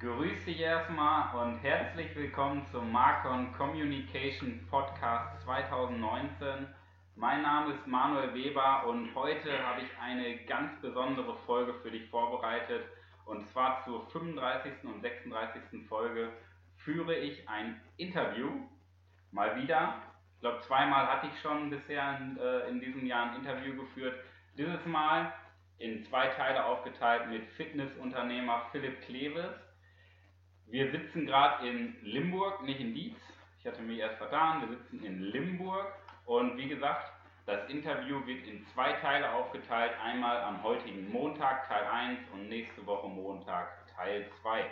Grüß dich erstmal und herzlich willkommen zum Marcon Communication Podcast 2019. Mein Name ist Manuel Weber und heute habe ich eine ganz besondere Folge für dich vorbereitet. Und zwar zur 35. und 36. Folge führe ich ein Interview. Mal wieder. Ich glaube, zweimal hatte ich schon bisher in, äh, in diesem Jahr ein Interview geführt. Dieses Mal in zwei Teile aufgeteilt mit Fitnessunternehmer Philipp Kleves. Wir sitzen gerade in Limburg, nicht in Dietz. Ich hatte mich erst vertan. Wir sitzen in Limburg und wie gesagt, das Interview wird in zwei Teile aufgeteilt. Einmal am heutigen Montag Teil 1 und nächste Woche Montag Teil 2.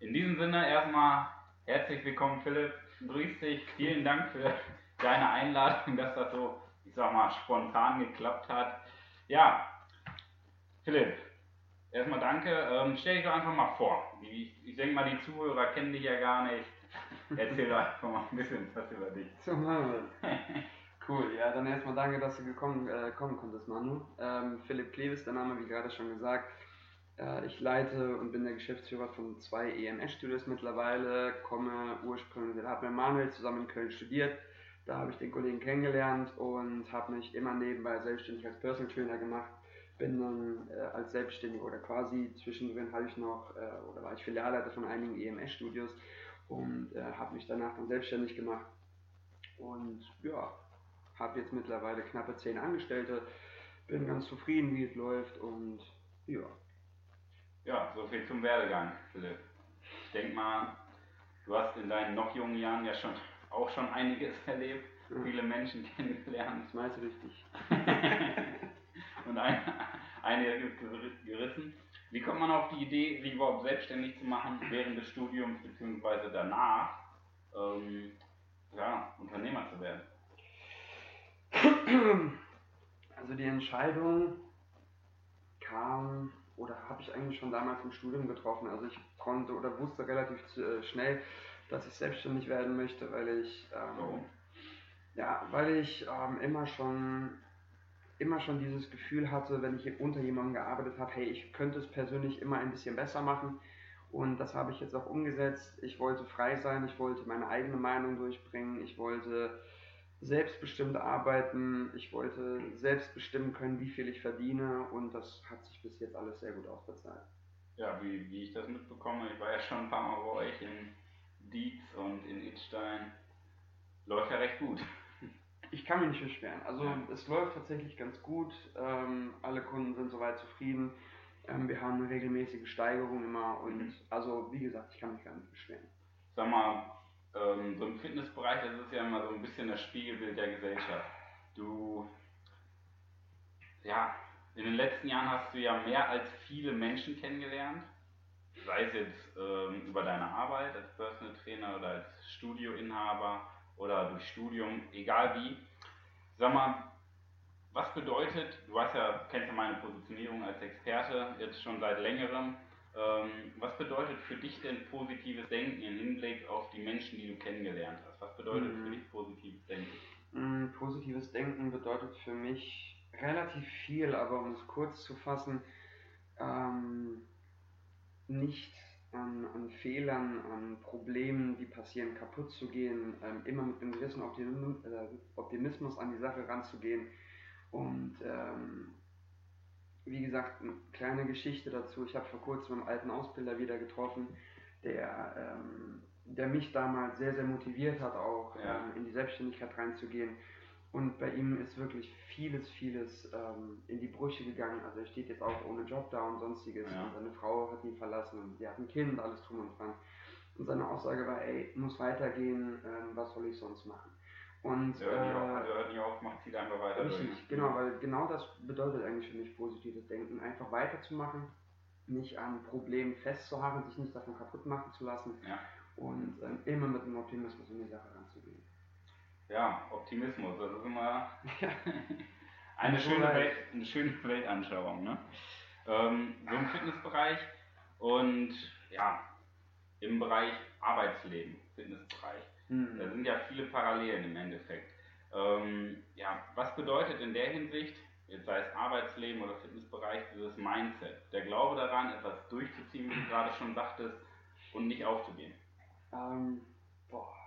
In diesem Sinne erstmal herzlich willkommen Philipp. Grüß dich. Vielen Dank für deine Einladung, dass das so, ich sag mal, spontan geklappt hat. Ja, Philipp, erstmal danke. Ähm, stell dich doch einfach mal vor. Ich, ich denke mal, die Zuhörer kennen dich ja gar nicht. Erzähl doch einfach mal ein bisschen was über dich. So machen wir Cool, ja, dann erstmal danke, dass du gekommen, äh, kommen konntest, Manu. Ähm, Philipp Kleves, der Name, wie gerade schon gesagt. Äh, ich leite und bin der Geschäftsführer von zwei EMS-Studios mittlerweile, komme ursprünglich, habe mit Manuel zusammen in Köln studiert. Da habe ich den Kollegen kennengelernt und habe mich immer nebenbei selbstständig als Personal Trainer gemacht bin dann äh, als Selbstständiger oder quasi zwischendrin habe ich noch äh, oder war ich Filialleiter von einigen EMS-Studios und äh, habe mich danach dann selbstständig gemacht und ja, habe jetzt mittlerweile knappe zehn Angestellte, bin ganz zufrieden, wie es läuft und ja. Ja, so viel zum Werdegang, Philipp. Ich denke mal, du hast in deinen noch jungen Jahren ja schon auch schon einiges erlebt, ja. viele Menschen kennengelernt. Das meinst du richtig. und ein, einiges gerissen. Wie kommt man auf die Idee, sich überhaupt selbstständig zu machen während des Studiums bzw. danach, ähm, ja, Unternehmer zu werden? Also die Entscheidung kam oder habe ich eigentlich schon damals im Studium getroffen. Also ich konnte oder wusste relativ äh, schnell, dass ich selbstständig werden möchte, weil ich ähm, ja, weil ich ähm, immer schon immer schon dieses Gefühl hatte, wenn ich unter jemandem gearbeitet habe, hey, ich könnte es persönlich immer ein bisschen besser machen. Und das habe ich jetzt auch umgesetzt. Ich wollte frei sein, ich wollte meine eigene Meinung durchbringen, ich wollte selbstbestimmt arbeiten, ich wollte selbst bestimmen können, wie viel ich verdiene und das hat sich bis jetzt alles sehr gut ausbezahlt. Ja, wie, wie ich das mitbekomme, ich war ja schon ein paar Mal bei euch in Dietz und in Itstein. Läuft ja recht gut ich kann mich nicht beschweren. Also ja. es läuft tatsächlich ganz gut. Ähm, alle Kunden sind soweit zufrieden. Ähm, wir haben eine regelmäßige Steigerung immer und mhm. also wie gesagt, ich kann mich gar nicht beschweren. Sag mal, ähm, so im Fitnessbereich, das ist ja immer so ein bisschen das Spiegelbild der Gesellschaft. Du, ja, in den letzten Jahren hast du ja mehr als viele Menschen kennengelernt. Sei es jetzt ähm, über deine Arbeit als Personal Trainer oder als Studioinhaber oder durch Studium, egal wie. Sag mal, was bedeutet, du weißt ja, kennst ja meine Positionierung als Experte jetzt schon seit längerem, ähm, was bedeutet für dich denn positives Denken im Hinblick auf die Menschen, die du kennengelernt hast? Was bedeutet mhm. für dich positives Denken? Mhm, positives Denken bedeutet für mich relativ viel, aber um es kurz zu fassen, ähm, nicht an, an Fehlern, an Problemen, die passieren, kaputt zu gehen, ähm, immer mit einem gewissen äh, Optimismus an die Sache ranzugehen. Und ähm, wie gesagt, eine kleine Geschichte dazu. Ich habe vor kurzem einen alten Ausbilder wieder getroffen, der, ähm, der mich damals sehr, sehr motiviert hat, auch ja. ähm, in die Selbstständigkeit reinzugehen. Und bei ihm ist wirklich vieles, vieles ähm, in die Brüche gegangen. Also er steht jetzt auch ohne Job da und sonstiges. Ja. Und seine Frau hat ihn verlassen und die hat ein Kind, alles drum und dran. Und seine Aussage war, ey, muss weitergehen, ähm, was soll ich sonst machen? Und, hört nicht auf, hört nicht auf, macht zieht einfach weiter richtig, durch. Genau, weil genau das bedeutet eigentlich für mich positives Denken. Einfach weiterzumachen, nicht an Problemen festzuharren, sich nicht davon kaputt machen zu lassen ja. und ähm, immer mit einem Optimismus in die Sache ranzugehen. Ja, Optimismus, das ist immer eine, schöne Welt, eine schöne Weltanschauung. Ne? Ähm, so im Fitnessbereich und ja, im Bereich Arbeitsleben, Fitnessbereich. Mhm. Da sind ja viele Parallelen im Endeffekt. Ähm, ja, was bedeutet in der Hinsicht, jetzt sei es Arbeitsleben oder Fitnessbereich, dieses Mindset? Der Glaube daran, etwas durchzuziehen, wie du gerade schon sagtest, und nicht aufzugeben? Ähm, boah.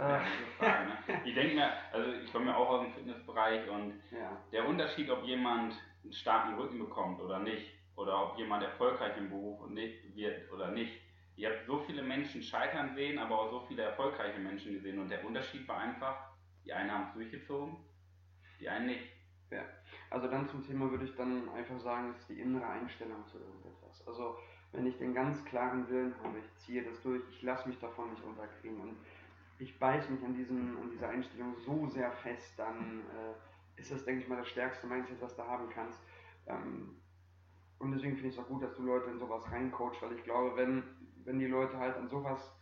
Ja, Frage, ne? Ich denke mir, also ich komme ja auch aus dem Fitnessbereich und ja. der Unterschied, ob jemand einen starken Rücken bekommt oder nicht, oder ob jemand erfolgreich im Beruf nicht wird oder nicht. Ich habe so viele Menschen scheitern sehen, aber auch so viele erfolgreiche Menschen gesehen und der Unterschied war einfach, die einen haben es durchgezogen, die einen nicht. Ja. Also dann zum Thema würde ich dann einfach sagen, ist die innere Einstellung zu irgendetwas. Also wenn ich den ganz klaren Willen habe, ich ziehe das durch, ich lasse mich davon nicht unterkriegen und ich beiße mich an, diesen, an dieser Einstellung so sehr fest, dann äh, ist das, denke ich mal, das stärkste Mindset, was du haben kannst. Ähm, und deswegen finde ich es auch gut, dass du Leute in sowas reincoachst, weil ich glaube, wenn, wenn die Leute halt an sowas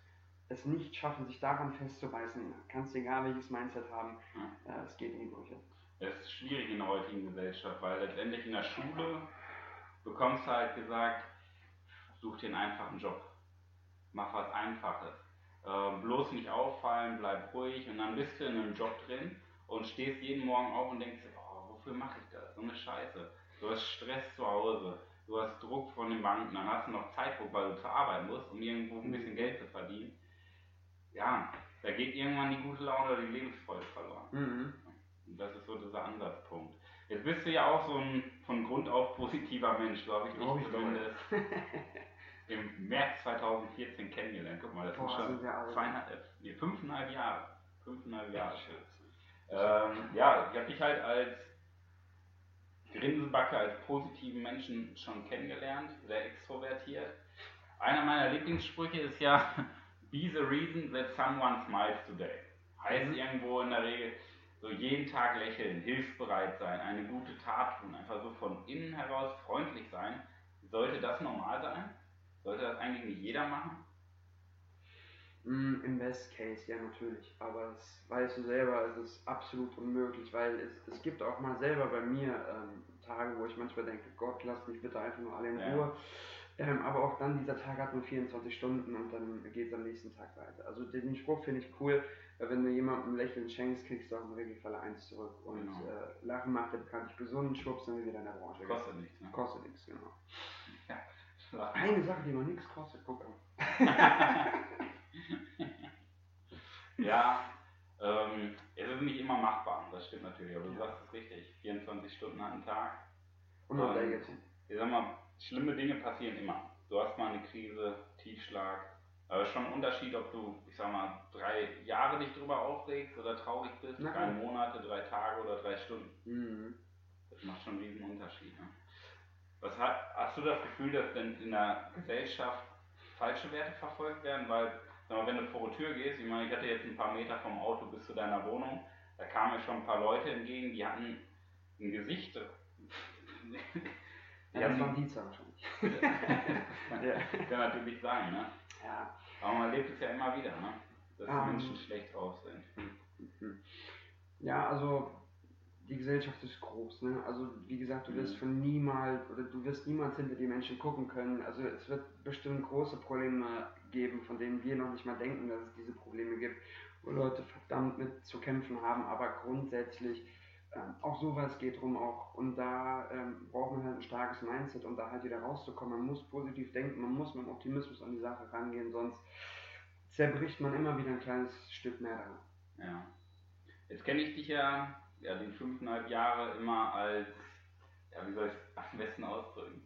es nicht schaffen, sich daran festzubeißen, kannst du egal welches Mindset haben, ja. äh, es geht in die Brüche. Es ist schwierig in der heutigen Gesellschaft, weil letztendlich in der Schule bekommst du halt gesagt, such dir einen einfachen Job. Mach was Einfaches. Äh, bloß nicht auffallen, bleib ruhig und dann bist du in einem Job drin und stehst jeden Morgen auf und denkst, oh, wofür mache ich das? So eine Scheiße. Du hast Stress zu Hause, du hast Druck von den Banken, dann hast du noch Zeitdruck, weil du zur Arbeit musst, um irgendwo ein bisschen Geld zu verdienen. Ja, da geht irgendwann die gute Laune oder die Lebensfreude verloren. Mhm. Und das ist so dieser Ansatzpunkt. Jetzt bist du ja auch so ein von Grund auf positiver Mensch, habe ich dich oh, zumindest im März 2014 kennengelernt. Guck mal, das Boah, sind schon zweieinhalb, äh, nee, fünfeinhalb Jahre. Fünfeinhalb Jahre. Ähm, ja, ich habe dich halt als Grinsebacke, als positiven Menschen schon kennengelernt, sehr extrovertiert. Einer meiner Lieblingssprüche ist ja, be the reason that someone smiles today. Heißt mhm. irgendwo in der Regel, so jeden Tag lächeln, hilfsbereit sein, eine gute Tat tun, einfach so von innen heraus freundlich sein. Sollte das normal sein? Sollte das eigentlich nicht jeder machen? Mm, Im Best Case, ja natürlich. Aber das weißt du selber, es ist absolut unmöglich, weil es, es gibt auch mal selber bei mir ähm, Tage, wo ich manchmal denke, Gott, lass mich bitte einfach nur alle in ja. Ruhe. Ähm, aber auch dann, dieser Tag hat nur 24 Stunden und dann geht es am nächsten Tag weiter. Also den Spruch finde ich cool, weil wenn du jemandem Lächeln schenkst, kriegst du auch im Regelfall eins zurück. Und genau. äh, Lachen macht ja bekanntlich gesund, schwupps, dann wieder in der Branche. Kostet nichts, ne? Kostet nichts, genau. Ja. Eine Sache, die noch nichts kostet, guck an. ja, ähm, es ist nicht immer machbar, das stimmt natürlich, aber du sagst es richtig. 24 Stunden an Tag. Und ähm, Ich sag mal, schlimme Dinge passieren immer. Du hast mal eine Krise, Tiefschlag. Aber es ist schon ein Unterschied, ob du, ich sag mal, drei Jahre dich drüber aufregst oder traurig bist, Na, drei Monate, drei Tage oder drei Stunden. Mhm. Das macht schon einen riesen Unterschied. Ne? Was hat, du das Gefühl, dass denn in der Gesellschaft falsche Werte verfolgt werden? Weil, mal, wenn du vor die Tür gehst, ich meine, ich hatte jetzt ein paar Meter vom Auto bis zu deiner Wohnung, da kamen mir schon ein paar Leute entgegen, die hatten ein Gesicht. ja, das waren die wahrscheinlich. ja. Kann natürlich sein, ne? Ja. Aber man lebt es ja immer wieder, ne? Dass um, die ähm. Menschen schlecht drauf sind. Mhm. Ja, also die Gesellschaft ist groß, ne? Also wie gesagt, du wirst mhm. von niemals oder du wirst niemals hinter die Menschen gucken können. Also es wird bestimmt große Probleme geben, von denen wir noch nicht mal denken, dass es diese Probleme gibt, wo Leute verdammt mit zu kämpfen haben, aber grundsätzlich ähm, auch sowas geht rum auch. Und da ähm, braucht man halt ein starkes Mindset, um da halt wieder rauszukommen. Man muss positiv denken, man muss mit Optimismus an die Sache rangehen, sonst zerbricht man immer wieder ein kleines Stück mehr daran. Ja. Jetzt kenne ich dich ja, ja die fünfeinhalb Jahre immer als, ja wie soll ich es am besten ausdrücken?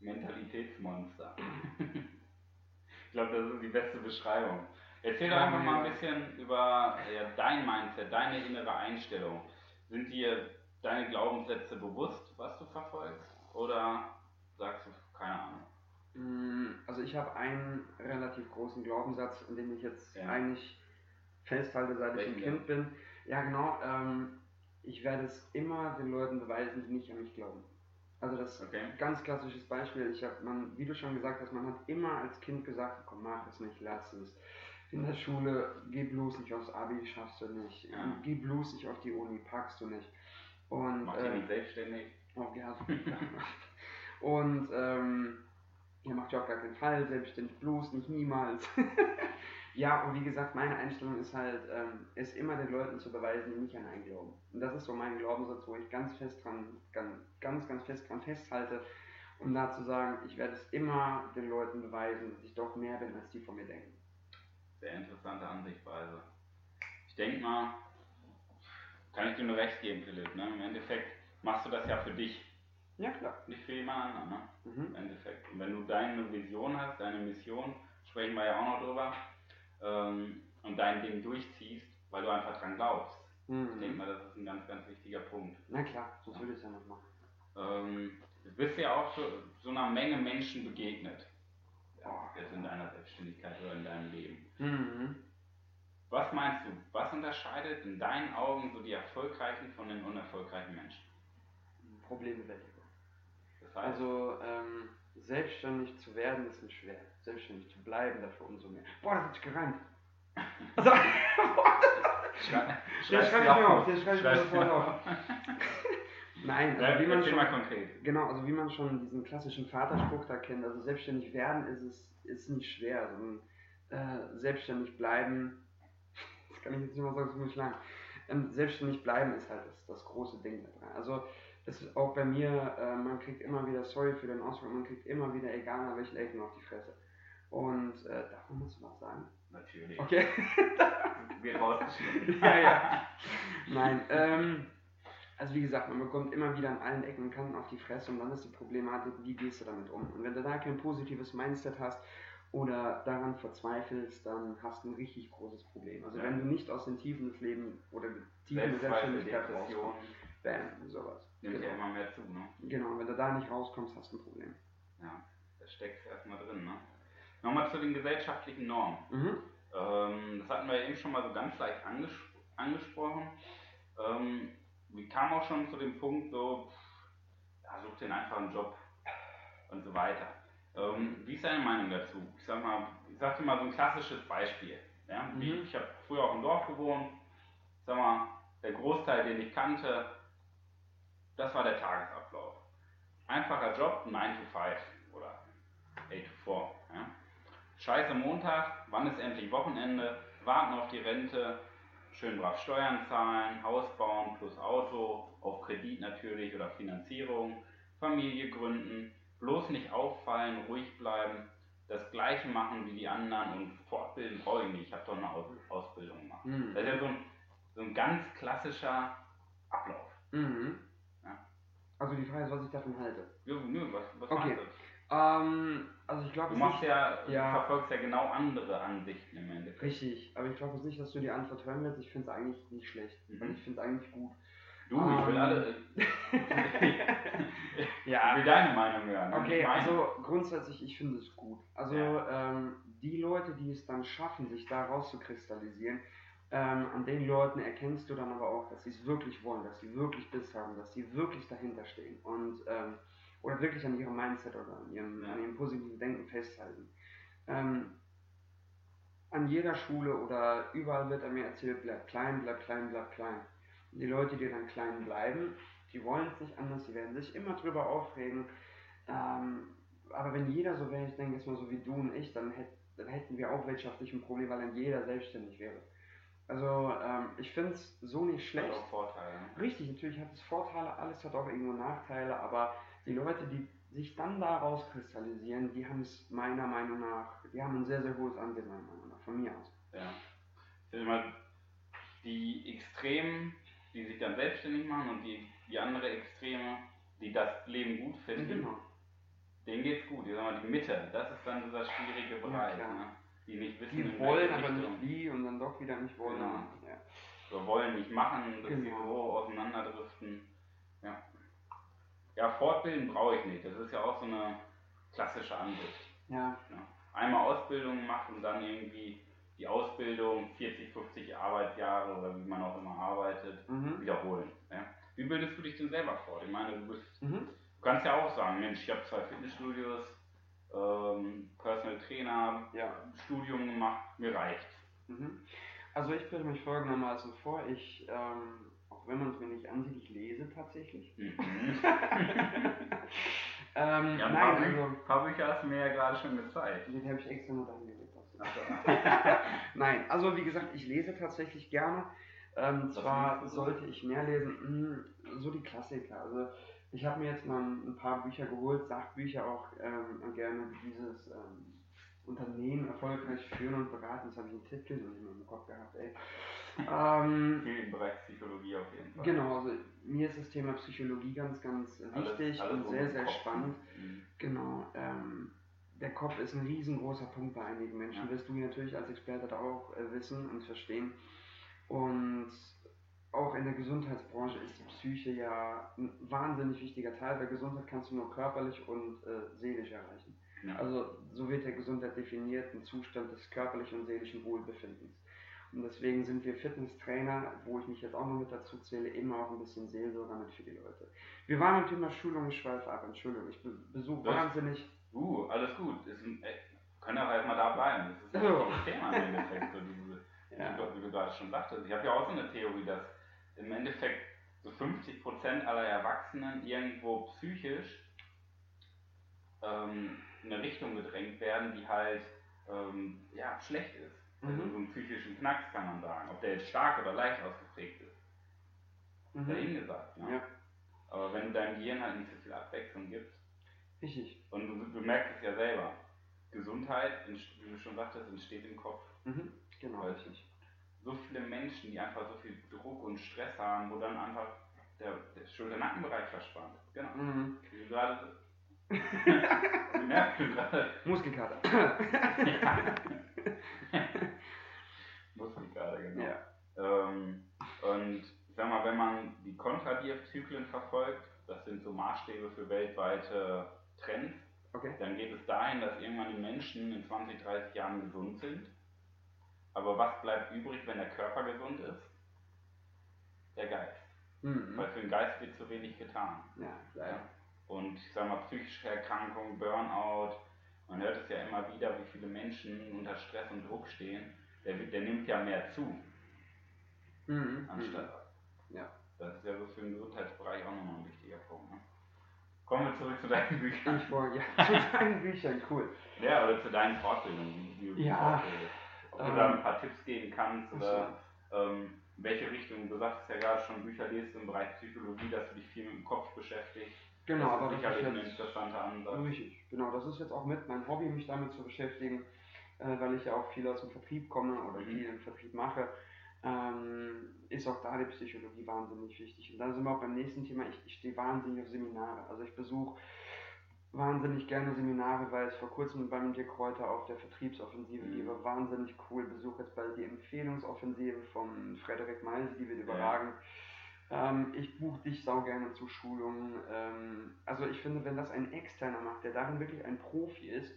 Mentalitätsmonster. ich glaube, das ist die beste Beschreibung. Erzähl doch einfach mal ein bisschen über ja, dein Mindset, deine innere Einstellung. Sind dir deine Glaubenssätze bewusst, was du verfolgst? Oder sagst du, keine Ahnung? Mm, also ich habe einen relativ großen Glaubenssatz, an dem ich jetzt ja. eigentlich festhalte, seit Welchen ich ein Kind bin. Ja genau, ähm, ich werde es immer den Leuten beweisen, die nicht an mich glauben. Also das okay. ganz klassisches Beispiel. Ich habe, man, wie du schon gesagt hast, man hat immer als Kind gesagt, komm mach es nicht, lass es in der Schule, geh bloß nicht aufs Abi, schaffst du nicht. Ja. Geh bloß nicht auf die Uni, packst du nicht. Und, Mach äh, nicht selbstständig. Oh, ja, Und ähm, ja, macht ja auch gar keinen Fall, selbstständig bloß nicht, niemals. ja, und wie gesagt, meine Einstellung ist halt, ähm, ist immer den Leuten zu beweisen, die nicht an einen glauben. Und das ist so mein Glaubenssatz, wo ich ganz fest dran, ganz, ganz, ganz fest dran festhalte. um da zu sagen, ich werde es immer den Leuten beweisen, dass ich doch mehr bin, als die von mir denken. Sehr interessante Ansichtweise. Ich denke mal, kann ich dir nur recht geben, Philipp. Ne? Im Endeffekt machst du das ja für dich. Ja, klar. Nicht für jemand anderen, ne? Mhm. Im Endeffekt. Und wenn du deine Vision hast, deine Mission, sprechen wir ja auch noch drüber, ähm, und dein Ding durchziehst, weil du einfach dran glaubst. Mhm. Ich denke mal, das ist ein ganz, ganz wichtiger Punkt. Na klar, sonst würde ich es ja nicht machen. Ähm, du bist ja auch so, so einer Menge Menschen begegnet. Ja, jetzt in deiner Selbstständigkeit oder in deinem Leben. Mhm. Was meinst du, was unterscheidet in deinen Augen so die erfolgreichen von den unerfolgreichen Menschen? Problembewältigung. Das heißt, Also ähm, selbstständig zu werden ist nicht schwer. Selbstständig zu bleiben dafür umso mehr. Boah, das hat sich gereimt. Also, schrei, den schreibe ich mir auf, den schreibe ich mir sofort auf. Nein, also wie man schon, mal konkret. genau, also wie man schon diesen klassischen Vaterspruch da kennt, also selbstständig werden ist es ist nicht schwer, sondern äh, selbstständig bleiben, das kann ich jetzt nicht mal sagen, das ist mir lang. Ähm, selbstständig bleiben ist halt das, das große Ding da dran. Also ist auch bei mir, äh, man kriegt immer wieder, sorry für den Ausdruck, man kriegt immer wieder, egal an welchen Ecken, auf die Fresse. Und äh, darf man das was sagen? Natürlich. Okay. Wird rausgeschnitten. ja, ja. Nein, ähm, also wie gesagt, man bekommt immer wieder an allen Ecken und Kanten auf die Fresse und dann ist die Problematik, wie gehst du damit um? Und wenn du da kein positives Mindset hast oder daran verzweifelst, dann hast du ein richtig großes Problem. Also Ja. wenn du nicht aus den Tiefen des Lebens oder Tiefen der Selbstständigkeit rauskommst, bam, sowas. Nimmt ja Genau. immer mehr zu, ne? genau, wenn du da nicht rauskommst, hast du ein Problem. Ja, da steckt erstmal drin, ne? Nochmal zu den gesellschaftlichen Normen. Mhm. Ähm, das hatten wir eben schon mal so ganz leicht anges angesprochen. Ähm, wir kamen auch schon zu dem Punkt, so, ja, such dir einfach einen Job und so weiter. Ähm, wie ist deine Meinung dazu? Ich sag mal, ich sag dir mal so ein klassisches Beispiel. Ja? Mhm. ich habe früher auf dem Dorf gewohnt. Ich sag mal, der Großteil, den ich kannte, das war der Tagesablauf. Einfacher Job, 9 to 5 oder 8 to 4. Ja? Scheiße Montag, wann ist endlich Wochenende? Warten auf die Rente, schön brav Steuern zahlen, Haus bauen plus Auto, auf Kredit natürlich oder Finanzierung, Familie gründen, bloß nicht auffallen, ruhig bleiben, das gleiche machen wie die anderen und fortbilden brauche ich nicht, ich habe doch eine Aus Ausbildung gemacht. Mhm. Das ist ja so ein, so ein ganz klassischer Ablauf. Mhm. Ja. Also die Frage ist, was ich davon halte. Ja, nö, was, was Okay. Ähm, also ich glaube, Du machst nicht- ja, ja. du verfolgst ja genau andere Ansichten im Endeffekt. Richtig, aber ich glaube nicht, dass du die Antwort hören willst. Ich finde es eigentlich nicht schlecht. Mhm. Ich finde es eigentlich gut. Du, ich will Ähm. alle. Ich will deine Meinung hören. Okay, also grundsätzlich, ich finde es gut. Also Ja. ähm, die Leute, die es dann schaffen, sich da rauszukristallisieren, ähm, an den Leuten erkennst du dann aber auch, dass sie es wirklich wollen, dass sie wirklich Biss haben, dass sie wirklich dahinter stehen und ähm, oder wirklich an ihrem Mindset oder an ihrem, an ihrem positiven Denken festhalten. Ähm, an jeder Schule oder überall wird er mir erzählt, bleib klein, bleib klein, bleib klein. Und die Leute, die dann klein bleiben, die wollen es nicht anders, die werden sich immer drüber aufregen. Ähm, aber wenn jeder so wäre, ich denke jetzt mal so wie du und ich, dann, hätt, dann hätten wir auch wirtschaftlich ein Problem, weil dann jeder selbstständig wäre. Also ähm, ich finde es so nicht Hat schlecht. auch Vorteile. Ne? Richtig, natürlich hat es Vorteile, alles hat auch irgendwo Nachteile, aber die Leute, die sich dann da rauskristallisieren, die haben es meiner Meinung nach, die haben ein sehr, sehr hohes Ansehen meiner Meinung nach, von mir aus. Ja. Ich finde mal, die Extremen, die sich dann selbstständig machen und die, die andere Extreme, die das Leben gut finden, Genau. denen geht's gut. Ich sag mal, die Mitte, das ist dann dieser schwierige Bereich. klar. ne? Die nicht wissen, Die wollen aber nicht wie und dann doch wieder nicht wollen. Genau. Ja. So wollen nicht machen, dass sie Genau. so auseinanderdriften. Ja. Ja, Fortbilden brauche ich nicht. Das ist ja auch so eine klassische Ansicht. ja. Ja. Einmal Ausbildung gemacht und dann irgendwie die Ausbildung 40, 50 Arbeitsjahre oder wie man auch immer arbeitet, Mhm. wiederholen. Ja. Wie bildest du dich denn selber fort? Ich meine, du, bist, Mhm. du kannst ja auch sagen, Mensch, ich habe zwei Fitnessstudios, ähm, Personal Trainer, Ja. Studium gemacht, mir reicht's. Mhm. Also ich bilde mich folgendermaßen vor, ich, ähm, auch wenn man es mir nicht ansieht, ich lese tatsächlich. Mhm. ähm, Ja, ein nein, paar, also, paar Bücher hast du mir ja gerade schon gezeigt. den habe ich extra noch angelegt. Also, Nein, also wie gesagt, ich lese tatsächlich gerne. Ähm, zwar sollte ich mehr lesen, mh, so die Klassiker. Also Ich habe mir jetzt mal ein paar Bücher geholt, Sachbücher auch ähm, gerne, dieses ähm, Unternehmen erfolgreich führen und beraten. Das habe ich einen Titel nicht mehr im Kopf gehabt, ey. Ähm, Viel im Bereich Psychologie auf jeden Fall. Genau, also mir ist das Thema Psychologie ganz, ganz wichtig alles, alles und sehr, sehr spannend. Mhm. Genau. Ähm, der Kopf ist ein riesengroßer Punkt bei einigen Menschen. Ja. Wirst du natürlich als Experte da auch äh, wissen und verstehen. Und auch in der Gesundheitsbranche ist die Psyche ja ein wahnsinnig wichtiger Teil. Bei Gesundheit kannst du nur körperlich und äh, seelisch erreichen. Ja. Also so wird der Gesundheit definiert, ein Zustand des körperlichen und seelischen Wohlbefindens. Und deswegen sind wir Fitnesstrainer, wo ich mich jetzt auch noch mit dazu zähle, immer auch ein bisschen Seelsorger mit für die Leute. Wir waren im Thema Schulung, ich schweife ab, Entschuldigung, ich besuche wahnsinnig. Uh, alles gut. Ist ein, ey, können auch erstmal da bleiben. Das ist ein oh. Thema im Endeffekt, so diese, ja. wie du gerade schon sagtest. Ich habe ja auch so eine Theorie, dass im Endeffekt so 50% aller Erwachsenen irgendwo psychisch ähm, in eine Richtung gedrängt werden, die halt ähm, ja, schlecht ist. Also mhm. so einen psychischen Knacks kann man sagen. Ob der jetzt stark oder leicht ausgeprägt ist. Mhm. Dahingesagt. Ja. ja. Aber wenn du deinem Gehirn halt nicht so viel Abwechslung gibst. Richtig. Und du, du merkst es ja selber. Gesundheit, wie du schon sagtest, entsteht im Kopf. Mhm. Genau. Richtig. So viele Menschen, die einfach so viel Druck und Stress haben, wo dann einfach der, der Schulter-Nackenbereich verspannt. Genau. Mhm. Wie du gerade. du merkst gerade. Muskelkater. ja. Muskelkater, genau. Ja. Ähm, und ich sag mal, wenn man die Kontradiazyklen verfolgt, das sind so Maßstäbe für weltweite Trends, okay. dann geht es dahin, dass irgendwann die Menschen in 20, 30 Jahren gesund sind. Aber was bleibt übrig, wenn der Körper gesund ist? Der Geist. Mhm. Weil für den Geist wird zu wenig getan. Ja, leider. Und ich sag mal, psychische Erkrankungen, Burnout, man hört es ja immer wieder, wie viele Menschen unter Stress und Druck stehen. Der, der nimmt ja mehr zu. Mhm. Anstatt. Ja. Das ist ja so für den Gesundheitsbereich auch nochmal ein wichtiger Punkt. Ne? Kommen wir zurück zu deinen Büchern. Ich wollte, ja, zu deinen Büchern, cool. Ja, oder zu deinen Fortbildungen, wie, wie ja, Ob du da ein paar Tipps geben kannst oder ähm, in welche Richtung. Du sagst ja gerade schon, Bücher lest im Bereich Psychologie, dass du dich viel mit dem Kopf beschäftigst. Genau, das aber ist sicherlich ein interessanter Ansatz. Richtig, genau. Das ist jetzt auch mit mein Hobby, mich damit zu beschäftigen, äh, weil ich ja auch viel aus dem Vertrieb komme oder mhm. viel im Vertrieb mache ähm, ist auch da die Psychologie wahnsinnig wichtig. Und dann sind wir auch beim nächsten Thema. Ich, ich stehe wahnsinnig auf Seminare. Also ich besuche wahnsinnig gerne Seminare, weil es vor kurzem beim Dirk Kräuter auf der Vertriebsoffensive mhm. die war wahnsinnig cool. Besuche jetzt bald die Empfehlungsoffensive von Frederik Meise, die wird überragend. Ja. Ähm, ich buche dich sau gerne zu Schulungen. Ähm, also ich finde, wenn das ein Externer macht, der darin wirklich ein Profi ist,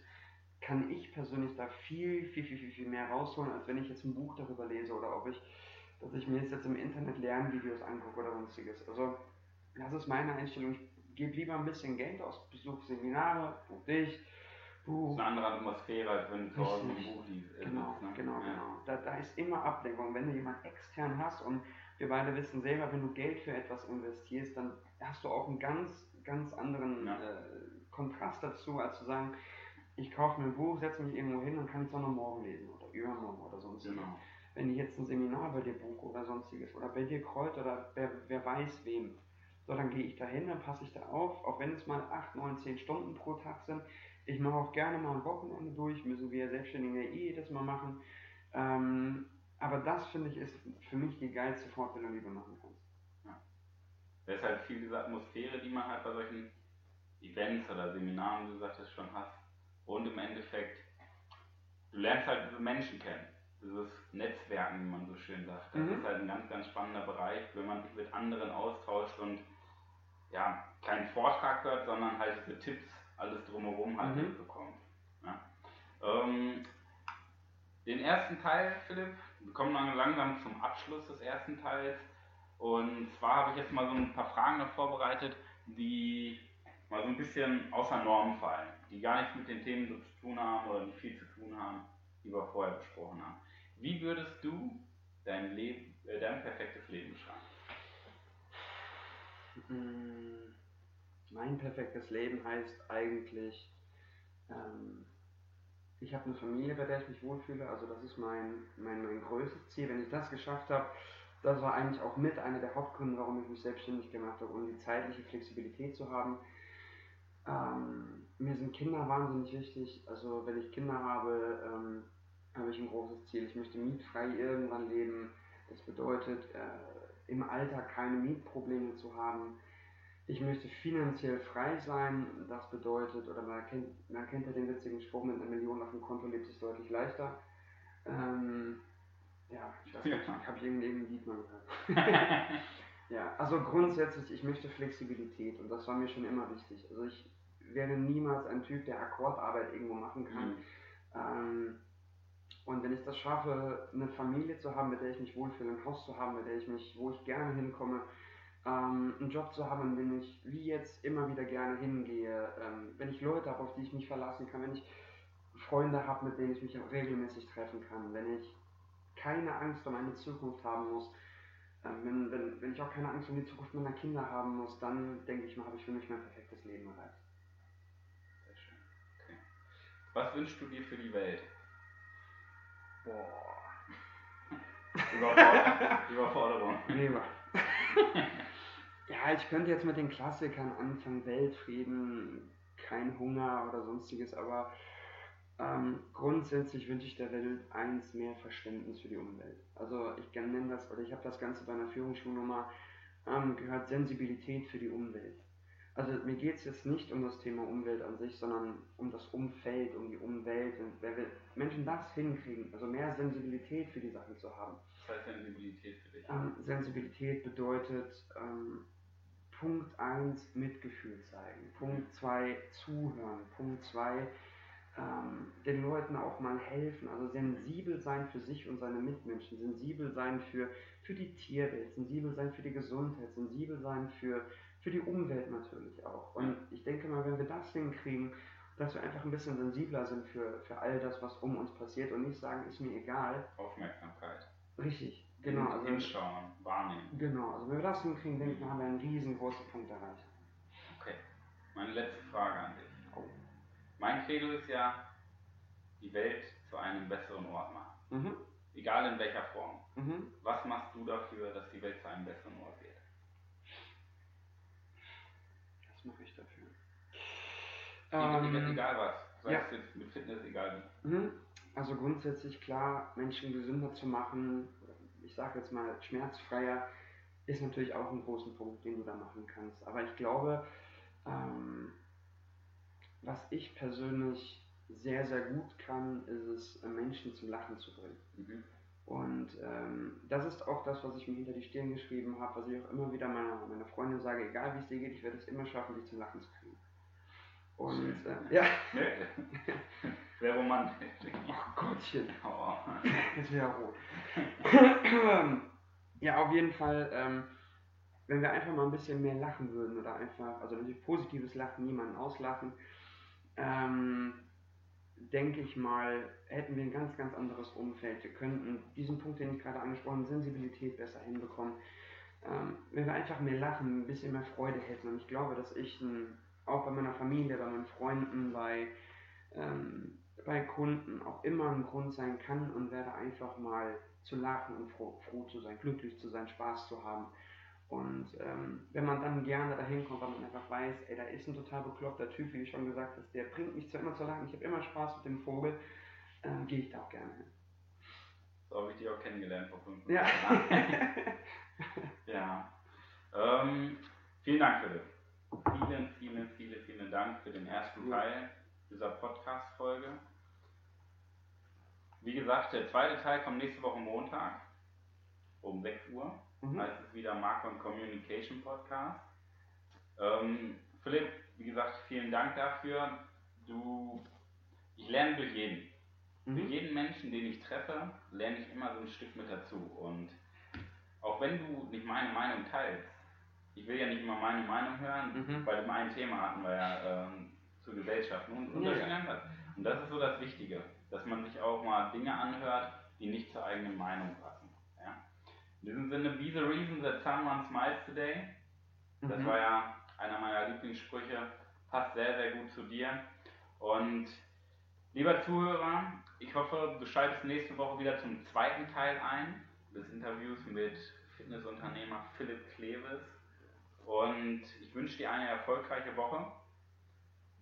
kann ich persönlich da viel, viel, viel, viel, viel mehr rausholen, als wenn ich jetzt ein Buch darüber lese oder ob ich, dass ich mir jetzt im Internet Lernvideos angucke oder sonstiges. Also das ist meine Einstellung. Ich gebe lieber ein bisschen Geld aus, besuche Seminare, buch dich, Buch. Das ist eine andere Atmosphäre, als wenn du zu Hause ein Buch liest. Genau, ne? genau, ja. genau. Da, da ist immer Ablenkung. Wenn du jemanden extern hast und wir beide wissen selber, wenn du Geld für etwas investierst, dann hast du auch einen ganz, ganz anderen ja. äh, Kontrast dazu, als zu sagen, ich kaufe mir ein Buch, setze mich irgendwo hin und kann es auch noch morgen lesen oder übermorgen oder sonstiges. Genau. Wenn ich jetzt ein Seminar bei dir buche oder sonstiges oder bei dir Kreuz oder wer, wer weiß wem, so dann gehe ich da hin, dann passe ich da auf, auch wenn es mal 8, 9, 10 Stunden pro Tag sind. Ich mache auch gerne mal ein Wochenende durch, müssen wir Selbstständige eh jedes Mal machen. Ähm, aber das finde ich ist für mich die geilste Fortbildung, die du machen kannst. Ja. Das ist halt viel diese Atmosphäre, die man halt bei solchen Events oder Seminaren, wie du sagtest, schon hast und im Endeffekt, du lernst halt diese Menschen kennen. Dieses Netzwerken, wie man so schön sagt. Das mhm. ist halt ein ganz, ganz spannender Bereich, wenn man sich mit anderen austauscht und ja, keinen Vortrag hört, sondern halt diese Tipps, alles drumherum halt mhm. mitbekommt. Ja. Ähm, den ersten Teil, Philipp, wir kommen dann langsam zum Abschluss des ersten Teils. Und zwar habe ich jetzt mal so ein paar Fragen noch vorbereitet, die mal so ein bisschen außer Norm fallen die gar nichts mit den Themen so zu tun haben oder nicht viel zu tun haben, die wir vorher besprochen haben. Wie würdest du dein, Leben, äh, dein perfektes Leben beschreiben? Mm, mein perfektes Leben heißt eigentlich, ähm, ich habe eine Familie, bei der ich mich wohlfühle. Also das ist mein, mein, mein größtes Ziel. Wenn ich das geschafft habe, das war eigentlich auch mit einer der Hauptgründe, warum ich mich selbstständig gemacht habe, um die zeitliche Flexibilität zu haben. Ähm, mir sind Kinder wahnsinnig wichtig. Also wenn ich Kinder habe, ähm, habe ich ein großes Ziel. Ich möchte mietfrei irgendwann leben. Das bedeutet, äh, im Alter keine Mietprobleme zu haben. Ich möchte finanziell frei sein. Das bedeutet, oder man kennt, man kennt ja den witzigen Spruch, mit einer Million auf dem Konto lebt sich deutlich leichter. Ähm, ja, ich weiß nicht, ich habe irgendein Lied mal gehört. ja, also grundsätzlich, ich möchte Flexibilität und das war mir schon immer wichtig. Also ich werde niemals ein Typ, der Akkordarbeit irgendwo machen kann. Mhm. Ähm, und wenn ich das schaffe, eine Familie zu haben, mit der ich mich wohlfühle, ein Haus zu haben, mit der ich mich, wo ich gerne hinkomme, ähm, einen Job zu haben, in dem ich wie jetzt immer wieder gerne hingehe, ähm, wenn ich Leute habe, auf die ich mich verlassen kann, wenn ich Freunde habe, mit denen ich mich regelmäßig treffen kann, wenn ich keine Angst um eine Zukunft haben muss, ähm, wenn, wenn, wenn ich auch keine Angst um die Zukunft meiner Kinder haben muss, dann denke ich mal, habe ich für mich mein perfektes Leben erreicht. Sehr schön. Okay. Was wünschst du dir für die Welt? Boah. Überforderung. Überforderung. Lieber. ja, ich könnte jetzt mit den Klassikern anfangen, Weltfrieden, kein Hunger oder sonstiges, aber ähm, grundsätzlich wünsche ich der Welt eins mehr Verständnis für die Umwelt. Also ich nenne das, oder ich habe das Ganze bei einer Führungsschulnummer ähm, gehört, Sensibilität für die Umwelt. Also mir geht es jetzt nicht um das Thema Umwelt an sich, sondern um das Umfeld, um die Umwelt. Und wenn wir Menschen das hinkriegen, also mehr Sensibilität für die Sachen zu haben. Was heißt Sensibilität für dich? Ähm, Sensibilität bedeutet ähm, Punkt 1 Mitgefühl zeigen, Punkt 2 zuhören, Punkt 2 ähm, den Leuten auch mal helfen, also sensibel sein für sich und seine Mitmenschen, sensibel sein für, für die Tierwelt, sensibel sein für die Gesundheit, sensibel sein für, für die Umwelt natürlich auch. Und ich denke mal, wenn wir das hinkriegen, dass wir einfach ein bisschen sensibler sind für, für all das, was um uns passiert und nicht sagen, ist mir egal. Aufmerksamkeit. Richtig, genau. Also, Hinschauen, wahrnehmen. Genau, also wenn wir das hinkriegen, denke ich, haben wir einen riesengroßen Punkt erreicht. Okay, meine letzte Frage an dich. Mein Credo ist ja, die Welt zu einem besseren Ort machen. Mhm. Egal in welcher Form. Mhm. Was machst du dafür, dass die Welt zu einem besseren Ort wird? Was mache ich dafür? Ähm, egal was. Sei ja. es jetzt mit Fitness, egal wie. Mhm. Also grundsätzlich klar, Menschen gesünder zu machen, ich sage jetzt mal schmerzfreier, ist natürlich auch ein großer Punkt, den du da machen kannst. Aber ich glaube, ähm, was ich persönlich sehr, sehr gut kann, ist es, Menschen zum Lachen zu bringen. Mhm. Und ähm, das ist auch das, was ich mir hinter die Stirn geschrieben habe, was ich auch immer wieder meiner, meiner Freundin sage, egal wie es dir geht, ich werde es immer schaffen, dich zum Lachen zu kriegen. Und äh, ja. Sehr romantisch. Oh Gottchen. Oh. Jetzt wieder rot. ja, auf jeden Fall, ähm, wenn wir einfach mal ein bisschen mehr lachen würden oder einfach, also natürlich positives Lachen, niemanden auslachen, ähm, denke ich mal, hätten wir ein ganz, ganz anderes Umfeld. Wir könnten diesen Punkt, den ich gerade angesprochen habe, Sensibilität besser hinbekommen. Ähm, wenn wir einfach mehr lachen, ein bisschen mehr Freude hätten. Und ich glaube, dass ich ein, auch bei meiner Familie, bei meinen Freunden, bei, ähm, bei Kunden auch immer ein Grund sein kann und werde einfach mal zu lachen und froh, froh zu sein, glücklich zu sein, Spaß zu haben. Und ähm, wenn man dann gerne dahin kommt, weil man einfach weiß, ey, da ist ein total bekloppter Typ, wie du schon gesagt hast, der bringt mich zwar immer zu lachen, ich habe immer Spaß mit dem Vogel, ähm, gehe ich da auch gerne hin. So habe ich dich auch kennengelernt vor fünf Ja. ja. Ähm, vielen Dank, Philipp. Vielen, vielen, vielen, vielen Dank für den ersten Teil dieser Podcast-Folge. Wie gesagt, der zweite Teil kommt nächste Woche Montag um 6 Uhr mhm. heißt es wieder Marketing Communication Podcast. Ähm, Philipp, wie gesagt, vielen Dank dafür. Du, ich lerne durch jeden. Mhm. Durch jeden Menschen, den ich treffe, lerne ich immer so ein Stück mit dazu. Und auch wenn du nicht meine Meinung teilst, ich will ja nicht immer meine Meinung hören, mhm. bei dem einen Thema hatten wir ja ähm, zur Gesellschaft und Unterschiede ja. Und das ist so das Wichtige, dass man sich auch mal Dinge anhört, die nicht zur eigenen Meinung passen. In diesem Sinne, be the reason that someone smiles today. Das mhm. war ja einer meiner Lieblingssprüche. Passt sehr, sehr gut zu dir. Und lieber Zuhörer, ich hoffe, du schaltest nächste Woche wieder zum zweiten Teil ein des Interviews mit Fitnessunternehmer Philipp Kleves. Und ich wünsche dir eine erfolgreiche Woche.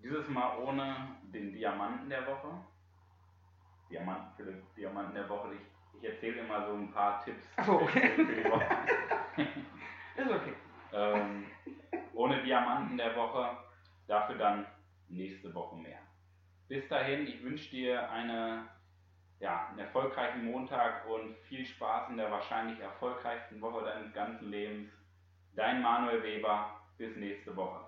Dieses Mal ohne den Diamanten der Woche. Diamanten, Philipp, Diamanten der Woche. Ich, ich erzähle immer so ein paar Tipps oh, okay. für die Woche. Ist okay. Ähm, ohne Diamanten der Woche. Dafür dann nächste Woche mehr. Bis dahin, ich wünsche dir eine, ja, einen erfolgreichen Montag und viel Spaß in der wahrscheinlich erfolgreichsten Woche deines ganzen Lebens. Dein Manuel Weber. Bis nächste Woche.